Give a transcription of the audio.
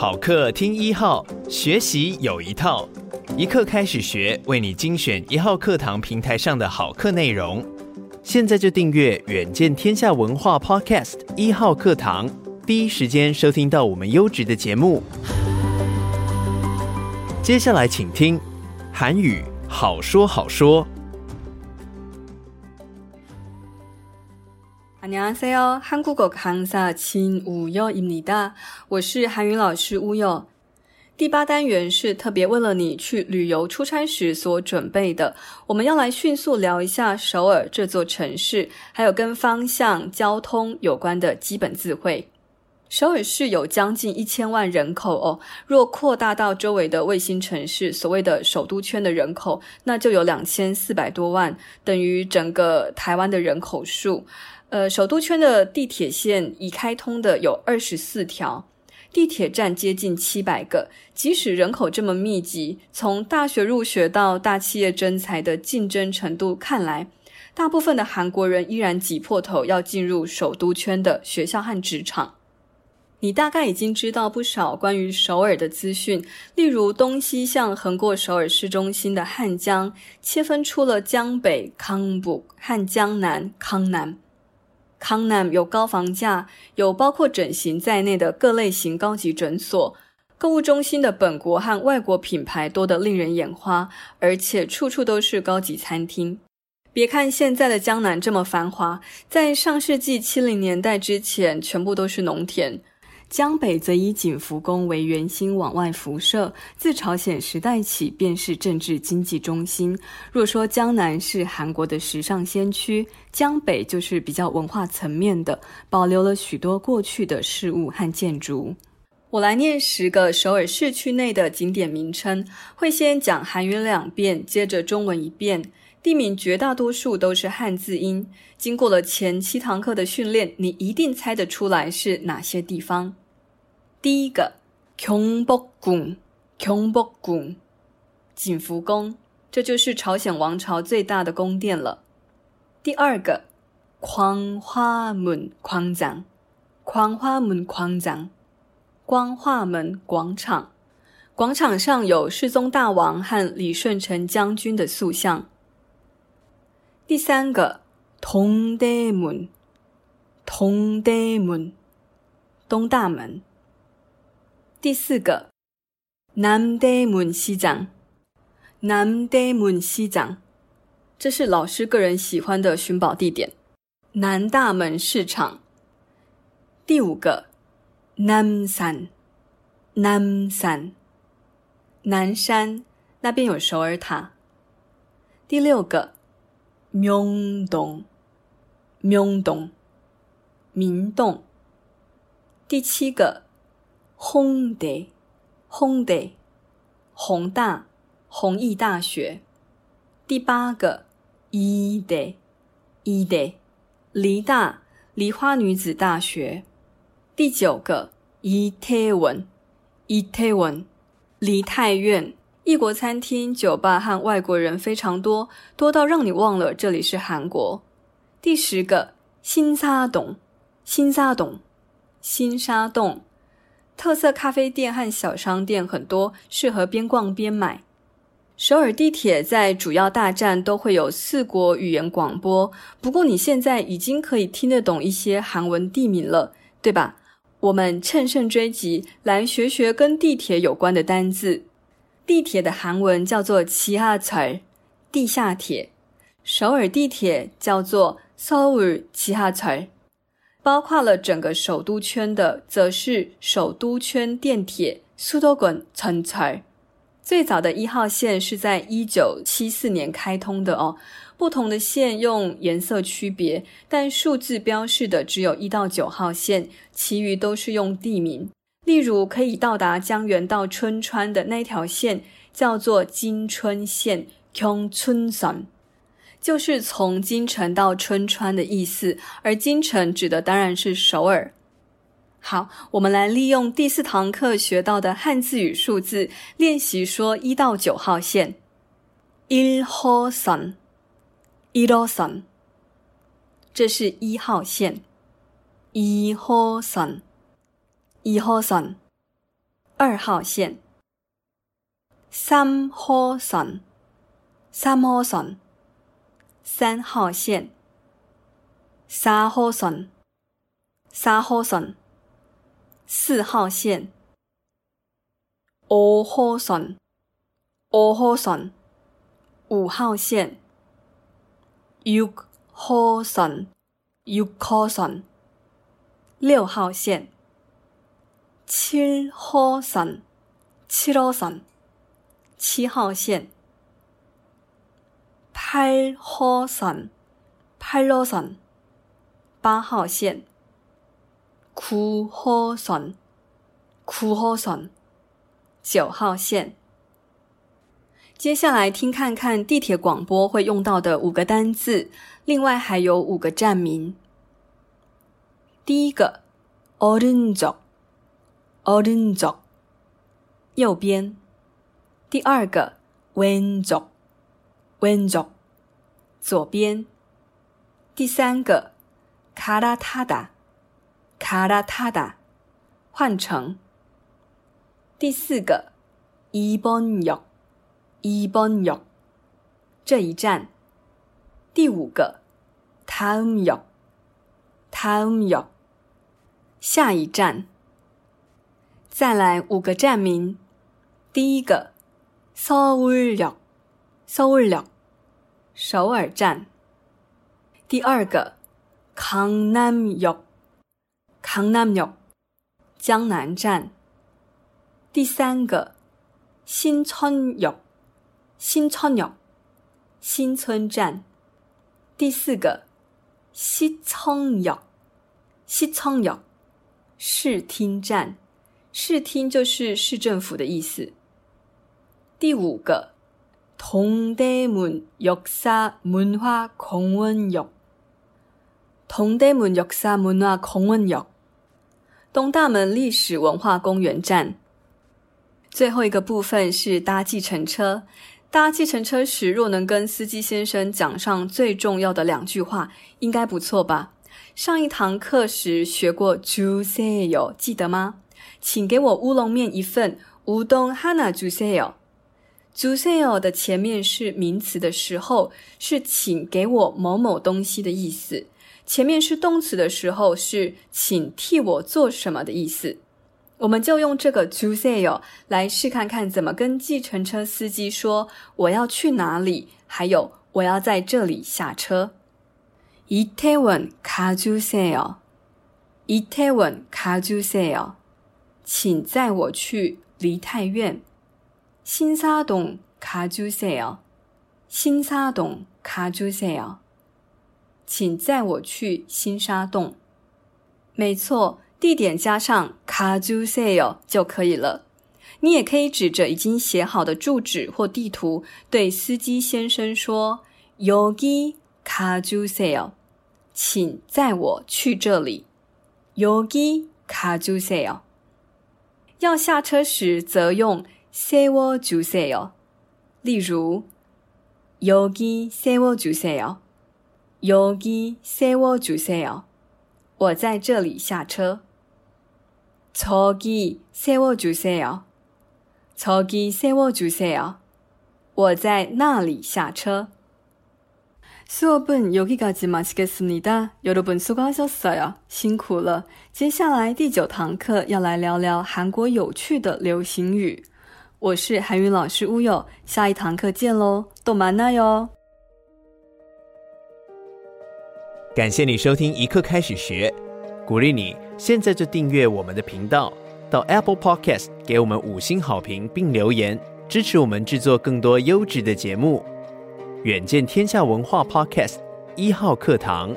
好课听一号，学习有一套，一课开始学，为你精选一号课堂平台上的好课内容。现在就订阅远见天下文化 Podcast 一号课堂，第一时间收听到我们优质的节目。接下来请听韩语好说好说。안녕하세요. 한국어 강사 진우여입니다. 我是韩语老师乌有。第八单元是特别为了你去旅游出差时所准备的。我们要来迅速聊一下首尔这座城市，还有跟方向、交通有关的基本词汇。 首尔市有将近一千万人口哦，若扩大到周围的卫星城市，所谓的首都圈的人口，那就有两千四百多万，等于整个台湾的人口数。呃，首都圈的地铁线已开通的有二十四条，地铁站接近七百个。即使人口这么密集，从大学入学到大企业征才的竞争程度看来，大部分的韩国人依然挤破头要进入首都圈的学校和职场。你大概已经知道不少关于首尔的资讯，例如东西向横过首尔市中心的汉江，切分出了江北康북和江南康南。康南有高房价，有包括整形在内的各类型高级诊所，购物中心的本国和外国品牌多得令人眼花，而且处处都是高级餐厅。别看现在的江南这么繁华，在上世纪七零年代之前，全部都是农田。江北则以景福宫为圆心往外辐射，自朝鲜时代起便是政治经济中心。若说江南是韩国的时尚先驱，江北就是比较文化层面的，保留了许多过去的事物和建筑。我来念十个首尔市区内的景点名称，会先讲韩语两遍，接着中文一遍。地名绝大多数都是汉字音，经过了前七堂课的训练，你一定猜得出来是哪些地方。第一个，경복궁，경복궁，景福宫，这就是朝鲜王朝最大的宫殿了。第二个，광화문광 장， 광화문광 장， 光化门广场，广场上有世宗大王和李舜臣将军的塑像。第三个，동대문， 동대문， 东大门。 第四个，南大门西长，南大门西长，这是老师个人喜欢的寻宝地点。南大门市场。第五个，南山，南山，南山那边有首尔塔。第六个，明洞，明洞，明洞。第七个。弘大，弘大，弘大，弘毅大学。第八个，梨大，梨大，梨大，梨花女子大学。第九个，梨泰院，梨泰文，梨泰院。异国餐厅、酒吧和外国人非常多，多到让你忘了这里是韩国。第十个，新沙洞，新沙洞，新沙洞。特色咖啡店和小商店很多，适合边逛边买。首尔地铁在主要大站都会有四国语言广播，不过你现在已经可以听得懂一些韩文地名了，对吧？我们乘胜追击，来学学跟地铁有关的单字。地铁的韩文叫做지하철，地下铁。首尔地铁叫做서울지하철。 包括了整个首都圈的则是首都圈电铁苏州最早的一号线是在一九七四年开通的哦。不同的线用颜色区别但数字标示的只有一到九号线其余都是用地名。例如可以到达江原道春川的那条线叫做金春线 q 春省就是从京城到春川的意思，而京城指的当然是首尔。好，我们来利用第四堂课学到的汉字与数字练习说一到九号线。1호선1호선这是一号线。2호선2호선 二号线。三号线，三号线， 三号线。三号线，三号线，四号线。五号线，五号线，五号线。六号线，六号线，六号线。七号线，七号线，七号线。八号线，八号线，八号线。九号线，九号线。九号线。接下来听看看地铁广播会用到的五个单字，另外还有五个站名。第一个，오른쪽，오른쪽，右边。第二个，왼 쪽， 왼 쪽， 左边。第三个，갈아타다， 갈아타다，换乘。第四个，이번 역， 이번 역， 这一站。第五个，다음 역， 다음 역， 下一站。再来五个站名。第一个，서울 역， 서울 역， 首尔站。第二个，강남 역， 강남 역， 江南站。第三个，新村역，新村역，新村站。第四个，시청 역， 시청 역， 视听站。视听就是市政府的意思。第五个， 동대문역사문화공원 역， 동대문 역사 문화 공원 역， 东大门历史文化公园站。最后一个部分是搭计程车。搭计程车时，若能跟司机先生讲上最重要的两句话，应该不错吧？上一堂课时学过“주세요”，记得吗？请给我乌龙面一份，乌冬哈娜주세요。 주세요的前面是名词的时候，是请给我某某东西的意思；前面是动词的时候，是请替我做什么的意思。我们就用这个주세요来试看看怎么跟计程车司机说我要去哪里，还有我要在这里下车。이태원가주세요。이태원가주세요。请载我去梨泰院。 신사동가주세요。신사동가주세요。请载我去新沙洞。没错。地点加上가주세요就可以了。你也可以指着已经写好的住址或地图，对司机先生说：“여기가주세요，请载我去这里。여기가주세요。”要下车时则用 세워주세요。例如：“여기세워주세요，여기세워주세요。”我在这里下车。저기세워주세요。저기세워주세요。我在那里下车。수업은여기까지마치겠습니다。여러분수고하셨어요。辛苦了。接下来第九堂课要来聊聊韩国有趣的流行语。 我是韩语老师乌有，下一堂课见喽，豆麻娜哟。感谢你收听一刻开始学，鼓励你现在就订阅我们的频道，到 Apple Podcast 给我们五星好评并留言，支持我们制作更多优质的节目。远见天下文化 Podcast 一号课堂。